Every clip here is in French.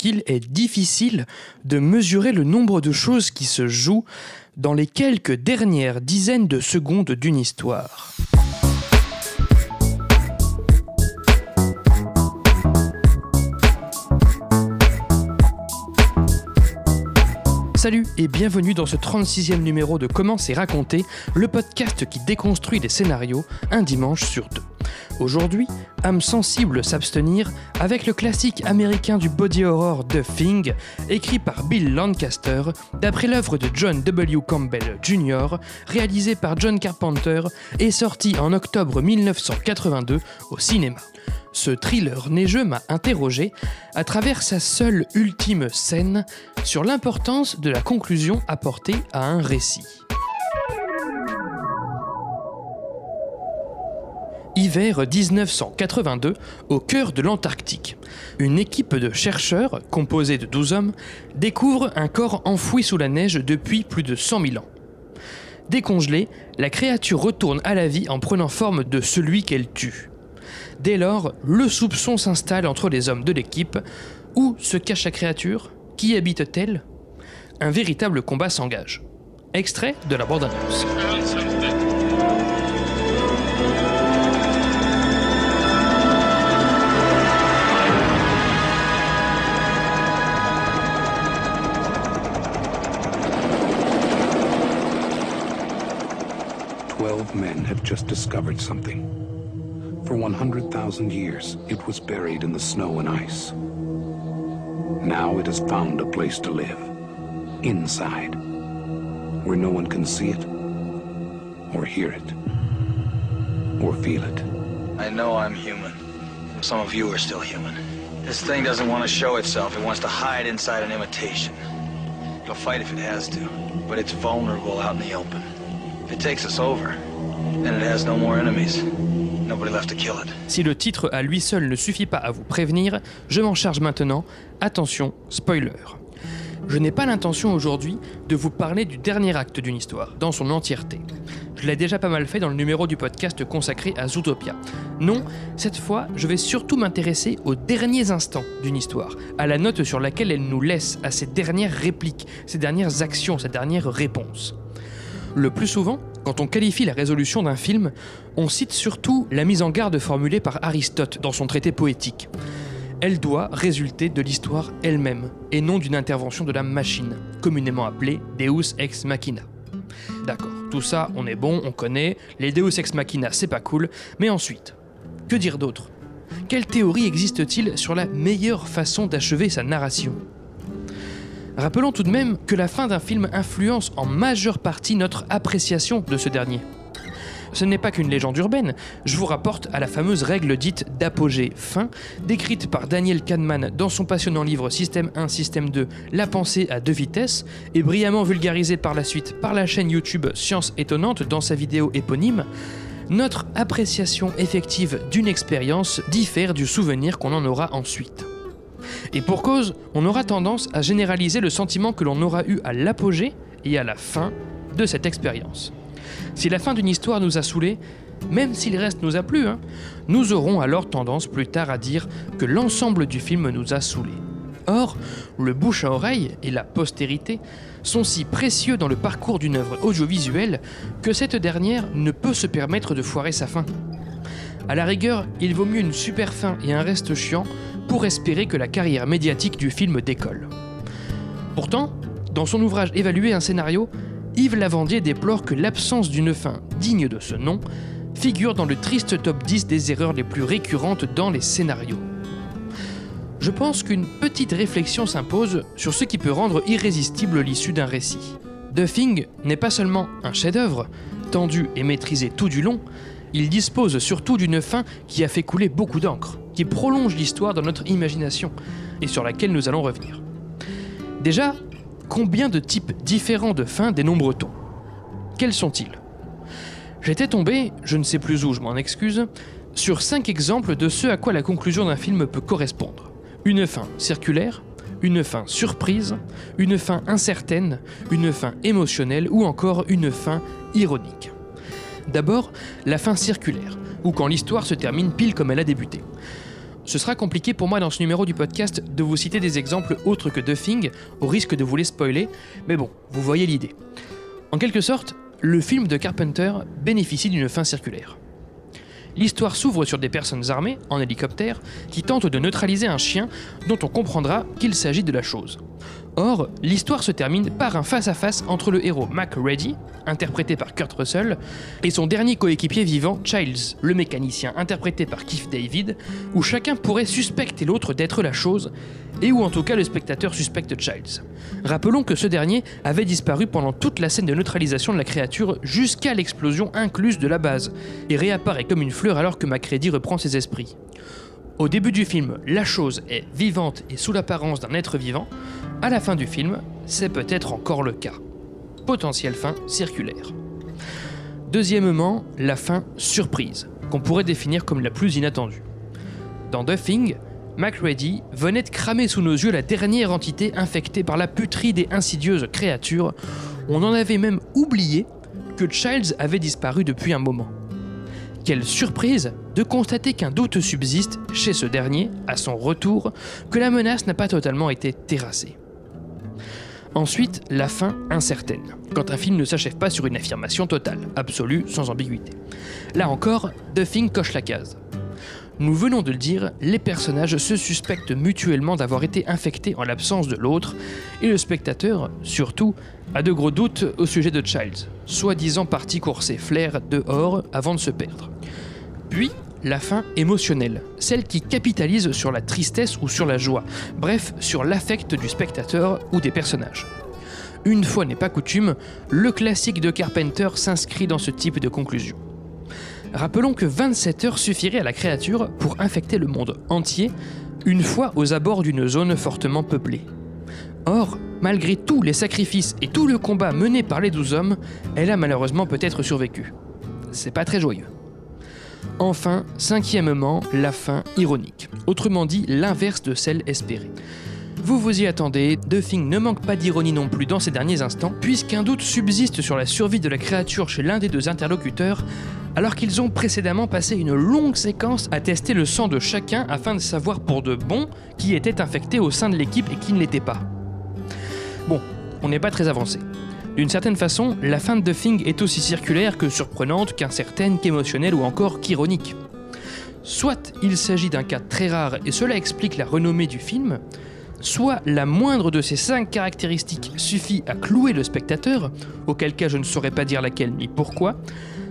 qu'il est difficile de mesurer le nombre de choses qui se jouent dans les quelques dernières dizaines de secondes d'une histoire. Salut et bienvenue dans ce 36e numéro de Comment c'est raconté, le podcast qui déconstruit les scénarios un dimanche sur deux. Aujourd'hui, âme sensible s'abstenir avec le classique américain du body horror The Thing, écrit par Bill Lancaster, d'après l'œuvre de John W. Campbell Jr., réalisé par John Carpenter et sorti en octobre 1982 au cinéma. Ce thriller neigeux m'a interrogé, à travers sa seule ultime scène, sur l'importance de la conclusion apportée à un récit. Hiver 1982, au cœur de l'Antarctique. Une équipe de chercheurs, composée de 12 hommes, découvre un corps enfoui sous la neige depuis plus de 100 000 ans. Décongelée, la créature retourne à la vie en prenant forme de celui qu'elle tue. Dès lors, le soupçon s'installe entre les hommes de l'équipe. Où se cache la créature? Qui habite-t-elle? Un véritable combat s'engage. Extrait de la bande-annonce. Men have just discovered something. For 100,000 years, it was buried in the snow and ice. Now it has found a place to live. Inside. Where no one can see it, or hear it, or feel it. I know I'm human. Some of you are still human. This thing doesn't want to show itself. It wants to hide inside an imitation. It'll fight if it has to, but it's vulnerable out in the open. If it takes us over, Si le titre à lui seul ne suffit pas à vous prévenir, je m'en charge maintenant. Attention, spoiler. Je n'ai pas l'intention aujourd'hui de vous parler du dernier acte d'une histoire, dans son entièreté. Je l'ai déjà pas mal fait dans le numéro du podcast consacré à Zootopia. Non, cette fois, je vais surtout m'intéresser aux derniers instants d'une histoire, à la note sur laquelle elle nous laisse, à ses dernières répliques, ses dernières actions, ses dernières réponses. Le plus souvent, quand on qualifie la résolution d'un film, on cite surtout la mise en garde formulée par Aristote dans son traité poétique. Elle doit résulter de l'histoire elle-même, et non d'une intervention de la machine, communément appelée Deus ex machina. D'accord, tout ça, on est bon, on connaît, les Deus ex machina, c'est pas cool, mais ensuite, que dire d'autre? Quelle théorie existe-t-il sur la meilleure façon d'achever sa narration? Rappelons tout de même que la fin d'un film influence en majeure partie notre appréciation de ce dernier. Ce n'est pas qu'une légende urbaine, je vous rapporte à la fameuse règle dite d'apogée fin, décrite par Daniel Kahneman dans son passionnant livre Système 1, Système 2, La pensée à deux vitesses, et brillamment vulgarisée par la suite par la chaîne YouTube Science étonnante dans sa vidéo éponyme. Notre appréciation effective d'une expérience diffère du souvenir qu'on en aura ensuite. Et pour cause, on aura tendance à généraliser le sentiment que l'on aura eu à l'apogée et à la fin de cette expérience. Si la fin d'une histoire nous a saoulés, même si le reste nous a plu, hein, nous aurons alors tendance plus tard à dire que l'ensemble du film nous a saoulés. Or, le bouche à oreille et la postérité sont si précieux dans le parcours d'une œuvre audiovisuelle que cette dernière ne peut se permettre de foirer sa fin. À la rigueur, il vaut mieux une super fin et un reste chiant pour espérer que la carrière médiatique du film décolle. Pourtant, dans son ouvrage Évaluer un scénario, Yves Lavandier déplore que l'absence d'une fin digne de ce nom figure dans le triste top 10 des erreurs les plus récurrentes dans les scénarios. Je pense qu'une petite réflexion s'impose sur ce qui peut rendre irrésistible l'issue d'un récit. Thing n'est pas seulement un chef-d'œuvre, tendu et maîtrisé tout du long, il dispose surtout d'une fin qui a fait couler beaucoup d'encre, qui prolonge l'histoire dans notre imagination et sur laquelle nous allons revenir. Déjà, combien de types différents de fins dénombre-t-on Quels sont-ils? J'étais tombé, je ne sais plus où, je m'en excuse, sur cinq exemples de ce à quoi la conclusion d'un film peut correspondre. Une fin circulaire, une fin surprise, une fin incertaine, une fin émotionnelle ou encore une fin ironique. D'abord, la fin circulaire, ou quand l'histoire se termine pile comme elle a débuté. Ce sera compliqué pour moi dans ce numéro du podcast de vous citer des exemples autres que Thing, au risque de vous les spoiler, mais bon, vous voyez l'idée. En quelque sorte, le film de Carpenter bénéficie d'une fin circulaire. L'histoire s'ouvre sur des personnes armées, en hélicoptère, qui tentent de neutraliser un chien dont on comprendra qu'il s'agit de la chose. Or, l'histoire se termine par un face-à-face entre le héros Mac Reddy, interprété par Kurt Russell, et son dernier coéquipier vivant, Childs, le mécanicien, interprété par Keith David, où chacun pourrait suspecter l'autre d'être la chose, et où en tout cas le spectateur suspecte Childs. Rappelons que ce dernier avait disparu pendant toute la scène de neutralisation de la créature jusqu'à l'explosion incluse de la base, et réapparaît comme une fleur alors que Reddy reprend ses esprits. Au début du film, la chose est vivante et sous l'apparence d'un être vivant. À la fin du film, c'est peut-être encore le cas. Potentielle fin circulaire. Deuxièmement, la fin surprise, qu'on pourrait définir comme la plus inattendue. Dans Thing, MacReady venait de cramer sous nos yeux la dernière entité infectée par la putride et insidieuse créature. On en avait même oublié que Childs avait disparu depuis un moment. Quelle surprise de constater qu'un doute subsiste chez ce dernier, à son retour, que la menace n'a pas totalement été terrassée. Ensuite, la fin incertaine, quand un film ne s'achève pas sur une affirmation totale, absolue, sans ambiguïté. Là encore, Thing coche la case. Nous venons de le dire, les personnages se suspectent mutuellement d'avoir été infectés en l'absence de l'autre, et le spectateur, surtout, a de gros doutes au sujet de Childs, soi-disant parti courser flair dehors avant de se perdre. Puis, la fin émotionnelle, celle qui capitalise sur la tristesse ou sur la joie, bref, sur l'affect du spectateur ou des personnages. Une fois n'est pas coutume, le classique de Carpenter s'inscrit dans ce type de conclusion. Rappelons que 27 heures suffiraient à la créature pour infecter le monde entier, une fois aux abords d'une zone fortement peuplée. Or, malgré tous les sacrifices et tout le combat mené par les douze hommes, elle a malheureusement peut-être survécu. C'est pas très joyeux. Enfin, cinquièmement, la fin ironique, autrement dit l'inverse de celle espérée. Vous vous y attendez, Thing ne manque pas d'ironie non plus dans ces derniers instants, puisqu'un doute subsiste sur la survie de la créature chez l'un des deux interlocuteurs, alors qu'ils ont précédemment passé une longue séquence à tester le sang de chacun afin de savoir pour de bon qui était infecté au sein de l'équipe et qui ne l'était pas. Bon, on n'est pas très avancé. D'une certaine façon, la fin de Thing est aussi circulaire que surprenante, qu'incertaine, qu'émotionnelle ou encore qu'ironique. Soit il s'agit d'un cas très rare et cela explique la renommée du film, soit la moindre de ces cinq caractéristiques suffit à clouer le spectateur, auquel cas je ne saurais pas dire laquelle ni pourquoi,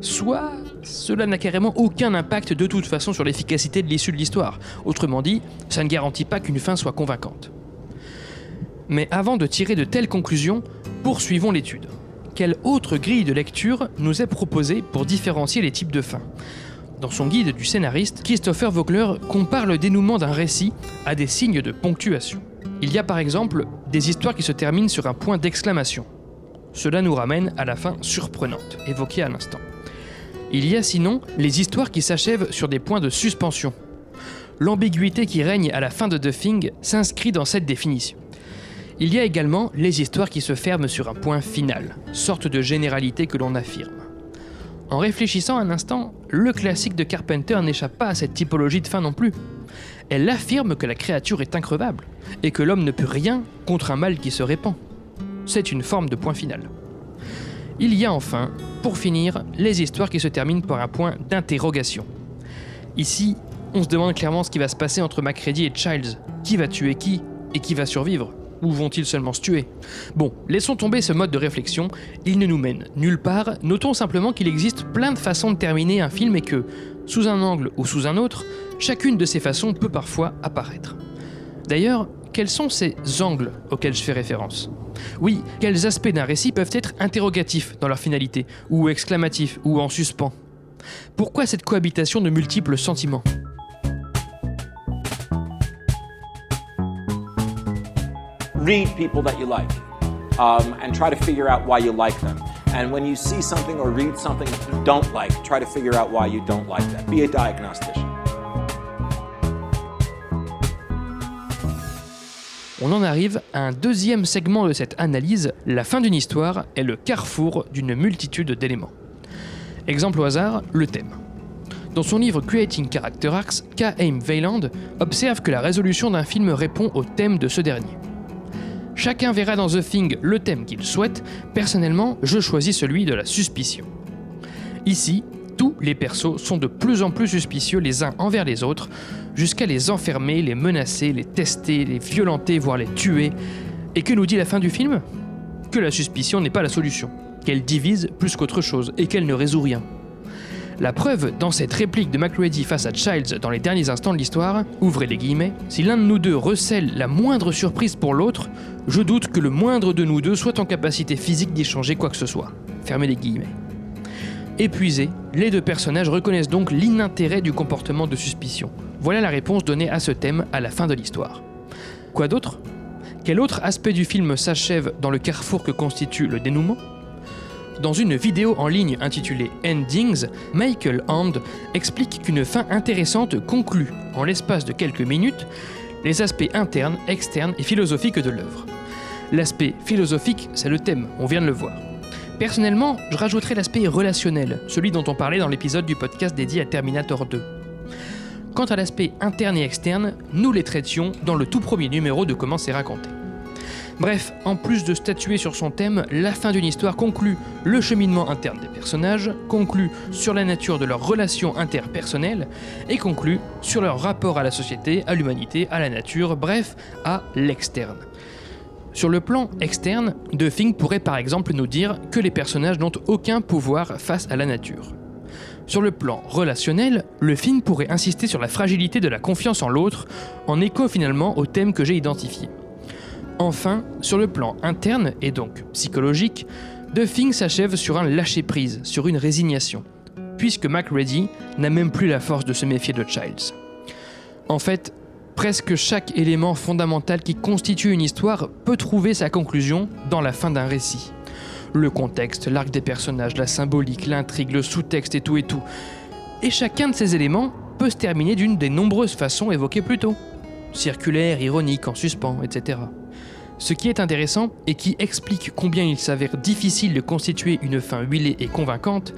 soit cela n'a carrément aucun impact de toute façon sur l'efficacité de l'issue de l'histoire. Autrement dit, ça ne garantit pas qu'une fin soit convaincante. Mais avant de tirer de telles conclusions, poursuivons l'étude. Quelle autre grille de lecture nous est proposée pour différencier les types de fins? Dans son guide du scénariste, Christopher Vogler compare le dénouement d'un récit à des signes de ponctuation. Il y a par exemple des histoires qui se terminent sur un point d'exclamation. Cela nous ramène à la fin surprenante, évoquée à l'instant. Il y a sinon les histoires qui s'achèvent sur des points de suspension. L'ambiguïté qui règne à la fin de The Thing s'inscrit dans cette définition. Il y a également les histoires qui se ferment sur un point final, sorte de généralité que l'on affirme. En réfléchissant un instant, le classique de Carpenter n'échappe pas à cette typologie de fin non plus. Elle affirme que la créature est increvable, et que l'homme ne peut rien contre un mal qui se répand. C'est une forme de point final. Il y a enfin, pour finir, les histoires qui se terminent par un point d'interrogation. Ici, on se demande clairement ce qui va se passer entre Macready et Childs. Qui va tuer qui et qui va survivre? Ou vont-ils seulement se tuer? Bon, laissons tomber ce mode de réflexion, il ne nous mène nulle part, notons simplement qu'il existe plein de façons de terminer un film et que, sous un angle ou sous un autre, chacune de ces façons peut parfois apparaître. D'ailleurs, quels sont ces angles auxquels je fais référence? Oui, quels aspects d'un récit peuvent être interrogatifs dans leur finalité, ou exclamatifs, ou en suspens? Pourquoi cette cohabitation de multiples sentiments? Read people that you like um, and try to figure out why you like them. And when you see something or read something you don't like, try to figure out why you don't like. Be a. On en arrive à un deuxième segment de cette analyse, la fin d'une histoire est le carrefour d'une multitude d'éléments. Exemple au hasard, le thème. Dans son livre Creating Character Arcs, K. Aim Weyland observe que la résolution d'un film répond au thème de ce dernier. Chacun verra dans The Thing le thème qu'il souhaite, personnellement, je choisis celui de la suspicion. Ici, les persos sont de plus en plus suspicieux les uns envers les autres, jusqu'à les enfermer, les menacer, les tester, les violenter, voire les tuer. Et que nous dit la fin du film? Que la suspicion n'est pas la solution, qu'elle divise plus qu'autre chose et qu'elle ne résout rien. La preuve dans cette réplique de McReady face à Childs dans les derniers instants de l'histoire, ouvrez les guillemets, si l'un de nous deux recèle la moindre surprise pour l'autre, je doute que le moindre de nous deux soit en capacité physique d'échanger quoi que ce soit. Fermez les guillemets. Épuisés, les deux personnages reconnaissent donc l'inintérêt du comportement de suspicion. Voilà la réponse donnée à ce thème à la fin de l'histoire. Quoi d'autre? Quel autre aspect du film s'achève dans le carrefour que constitue le dénouement? Dans une vidéo en ligne intitulée Endings, Michael Hand explique qu'une fin intéressante conclut, en l'espace de quelques minutes, les aspects internes, externes et philosophiques de l'œuvre. L'aspect philosophique, c'est le thème, on vient de le voir. Personnellement, je rajouterais l'aspect relationnel, celui dont on parlait dans l'épisode du podcast dédié à Terminator 2. Quant à l'aspect interne et externe, nous les traitions dans le tout premier numéro de Comment c'est raconté. Bref, en plus de statuer sur son thème, la fin d'une histoire conclut le cheminement interne des personnages, conclut sur la nature de leurs relations interpersonnelles et conclut sur leur rapport à la société, à l'humanité, à la nature, bref, à l'externe. Sur le plan externe, The Thing pourrait par exemple nous dire que les personnages n'ont aucun pouvoir face à la nature. Sur le plan relationnel, le film pourrait insister sur la fragilité de la confiance en l'autre, en écho finalement au thème que j'ai identifié. Enfin, sur le plan interne et donc psychologique, The Thing s'achève sur un lâcher-prise, sur une résignation, puisque MacReady n'a même plus la force de se méfier de Childs. En fait, presque chaque élément fondamental qui constitue une histoire peut trouver sa conclusion dans la fin d'un récit. Le contexte, l'arc des personnages, la symbolique, l'intrigue, le sous-texte et tout et tout. Et chacun de ces éléments peut se terminer d'une des nombreuses façons évoquées plus tôt. Circulaire, ironique, en suspens, etc. Ce qui est intéressant et qui explique combien il s'avère difficile de constituer une fin huilée et convaincante,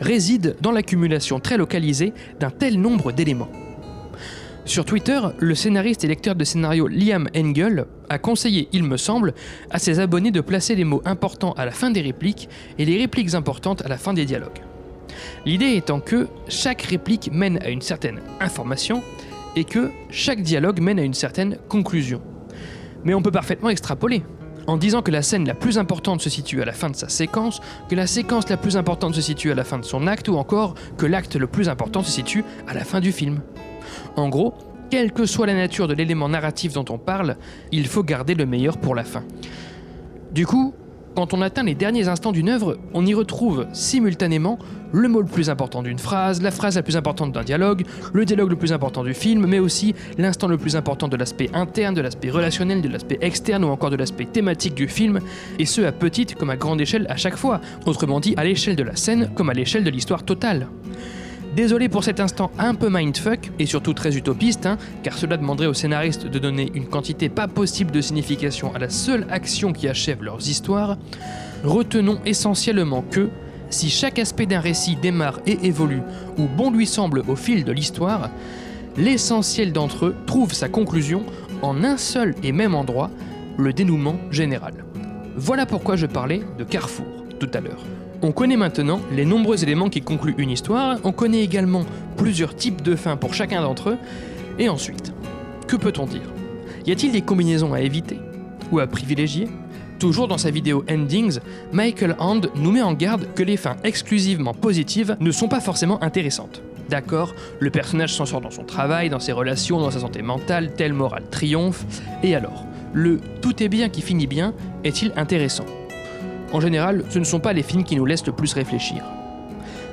réside dans l'accumulation très localisée d'un tel nombre d'éléments. Sur Twitter, le scénariste et lecteur de scénario Liam Engel a conseillé, il me semble, à ses abonnés de placer les mots importants à la fin des répliques et les répliques importantes à la fin des dialogues. L'idée étant que chaque réplique mène à une certaine information et que chaque dialogue mène à une certaine conclusion. Mais on peut parfaitement extrapoler. En disant que la scène la plus importante se situe à la fin de sa séquence, que la séquence la plus importante se situe à la fin de son acte, ou encore que l'acte le plus important se situe à la fin du film. En gros, quelle que soit la nature de l'élément narratif dont on parle, il faut garder le meilleur pour la fin. Du coup, quand on atteint les derniers instants d'une œuvre, on y retrouve simultanément le mot le plus important d'une phrase, la phrase la plus importante d'un dialogue, le dialogue le plus important du film, mais aussi l'instant le plus important de l'aspect interne, de l'aspect relationnel, de l'aspect externe ou encore de l'aspect thématique du film, et ce à petite comme à grande échelle à chaque fois, autrement dit à l'échelle de la scène comme à l'échelle de l'histoire totale. Désolé pour cet instant un peu mindfuck, et surtout très utopiste, hein, car cela demanderait aux scénaristes de donner une quantité pas possible de signification à la seule action qui achève leurs histoires, retenons essentiellement que, si chaque aspect d'un récit démarre et évolue, ou bon lui semble au fil de l'histoire, l'essentiel d'entre eux trouve sa conclusion en un seul et même endroit, le dénouement général. Voilà pourquoi je parlais de carrefour tout à l'heure. On connaît maintenant les nombreux éléments qui concluent une histoire, on connaît également plusieurs types de fins pour chacun d'entre eux, et ensuite, que peut-on dire? Y a-t-il des combinaisons à éviter Ou à privilégier? Toujours dans sa vidéo Endings, Michael Hand nous met en garde que les fins exclusivement positives ne sont pas forcément intéressantes. D'accord, le personnage s'en sort dans son travail, dans ses relations, dans sa santé mentale, tel moral triomphe, et alors Le tout est bien qui finit bien est-il intéressant? En général, ce ne sont pas les films qui nous laissent le plus réfléchir.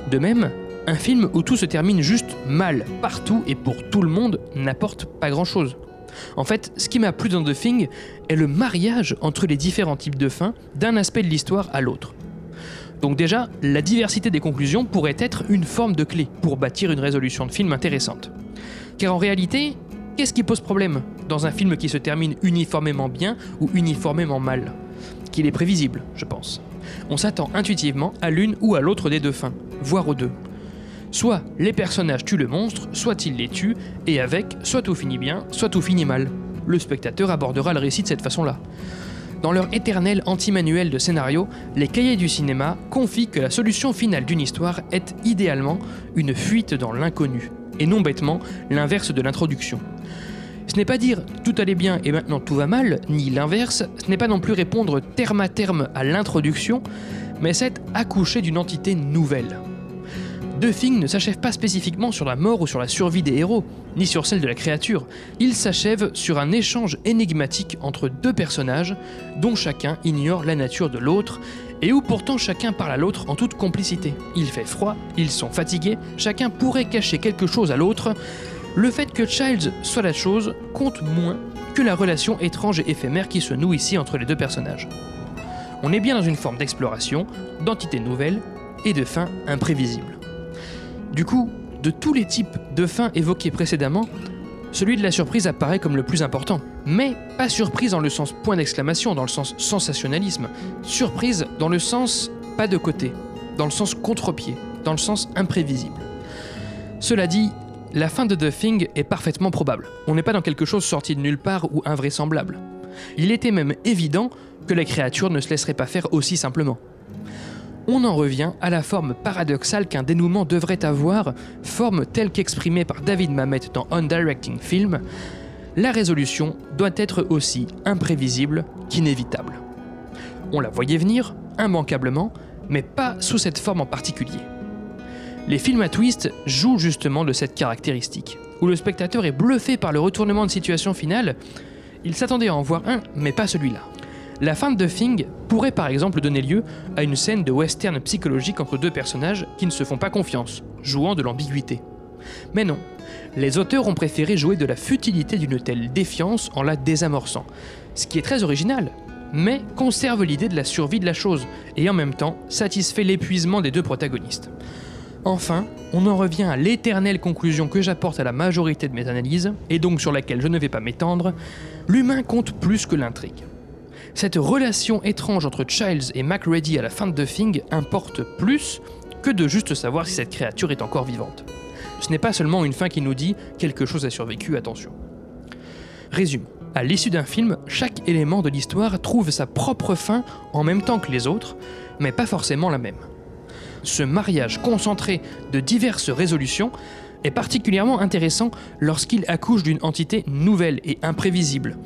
De même, un film où tout se termine juste mal, partout et pour tout le monde, n'apporte pas grand-chose. En fait, ce qui m'a plu dans The Thing est le mariage entre les différents types de fins d'un aspect de l'histoire à l'autre. Donc déjà, la diversité des conclusions pourrait être une forme de clé pour bâtir une résolution de film intéressante. Car en réalité, qu'est-ce qui pose problème dans un film qui se termine uniformément bien ou uniformément mal? Qu'il est prévisible, je pense. On s'attend intuitivement à l'une ou à l'autre des deux fins, voire aux deux. Soit les personnages tuent le monstre, soit ils les tuent, et avec, soit tout finit bien, soit tout finit mal. Le spectateur abordera le récit de cette façon-là. Dans leur éternel anti-manuel de scénario, les cahiers du cinéma confient que la solution finale d'une histoire est idéalement une fuite dans l'inconnu, et non bêtement l'inverse de l'introduction. Ce n'est pas dire tout allait bien et maintenant tout va mal, ni l'inverse, ce n'est pas non plus répondre terme à terme à l'introduction, mais c'est accoucher d'une entité nouvelle. The Thing ne s'achève pas spécifiquement sur la mort ou sur la survie des héros, ni sur celle de la créature. Il s'achève sur un échange énigmatique entre deux personnages dont chacun ignore la nature de l'autre et où pourtant chacun parle à l'autre en toute complicité. Il fait froid, ils sont fatigués, chacun pourrait cacher quelque chose à l'autre. Le fait que Childs soit la chose compte moins que la relation étrange et éphémère qui se noue ici entre les deux personnages. On est bien dans une forme d'exploration, d'entité nouvelle et de fin imprévisible. Du coup, de tous les types de fins évoqués précédemment, celui de la surprise apparaît comme le plus important. Mais pas surprise dans le sens point d'exclamation, dans le sens sensationnalisme. Surprise dans le sens pas de côté, dans le sens contre-pied, dans le sens imprévisible. Cela dit, la fin de The Thing est parfaitement probable. On n'est pas dans quelque chose sorti de nulle part ou invraisemblable. Il était même évident que la créature ne se laisserait pas faire aussi simplement on en revient à la forme paradoxale qu'un dénouement devrait avoir, forme telle qu'exprimée par David Mamet dans On Directing Film, la résolution doit être aussi imprévisible qu'inévitable. On la voyait venir, immanquablement, mais pas sous cette forme en particulier. Les films à twist jouent justement de cette caractéristique, où le spectateur est bluffé par le retournement de situation finale, il s'attendait à en voir un, mais pas celui-là. La fin de The Thing pourrait par exemple donner lieu à une scène de western psychologique entre deux personnages qui ne se font pas confiance, jouant de l'ambiguïté. Mais non, les auteurs ont préféré jouer de la futilité d'une telle défiance en la désamorçant, ce qui est très original, mais conserve l'idée de la survie de la chose, et en même temps satisfait l'épuisement des deux protagonistes. Enfin, on en revient à l'éternelle conclusion que j'apporte à la majorité de mes analyses, et donc sur laquelle je ne vais pas m'étendre, l'humain compte plus que l'intrigue. Cette relation étrange entre Childs et MacReady à la fin de The Thing importe plus que de juste savoir si cette créature est encore vivante. Ce n'est pas seulement une fin qui nous dit quelque chose a survécu, attention. Résumons. À l'issue d'un film, chaque élément de l'histoire trouve sa propre fin en même temps que les autres, mais pas forcément la même. Ce mariage concentré de diverses résolutions est particulièrement intéressant lorsqu'il accouche d'une entité nouvelle et imprévisible.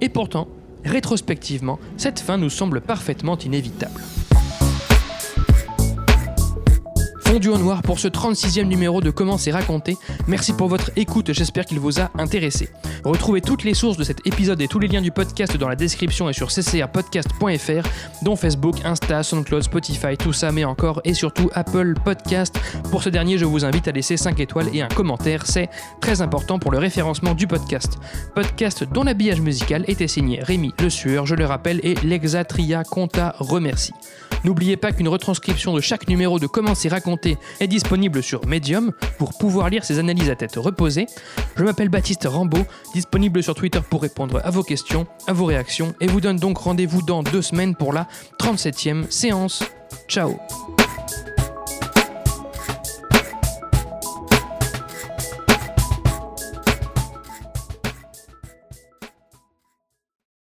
Et pourtant, Rétrospectivement, cette fin nous semble parfaitement inévitable. Fondu en noir pour ce 36e numéro de Comment c'est raconté. Merci pour votre écoute, j'espère qu'il vous a intéressé. Retrouvez toutes les sources de cet épisode et tous les liens du podcast dans la description et sur ccrpodcast.fr, dont Facebook, Insta, SoundCloud, Spotify, tout ça, mais encore et surtout Apple Podcast. Pour ce dernier, je vous invite à laisser 5 étoiles et un commentaire, c'est très important pour le référencement du podcast. Podcast dont l'habillage musical était signé Rémi Le Sueur, je le rappelle, et l'Exatria Conta remercie. N'oubliez pas qu'une retranscription de chaque numéro de Comment c'est raconté est disponible sur Medium pour pouvoir lire ces analyses à tête reposée. Je m'appelle Baptiste Rambaud, disponible sur Twitter pour répondre à vos questions, à vos réactions, et vous donne donc rendez-vous dans deux semaines pour la 37e séance. Ciao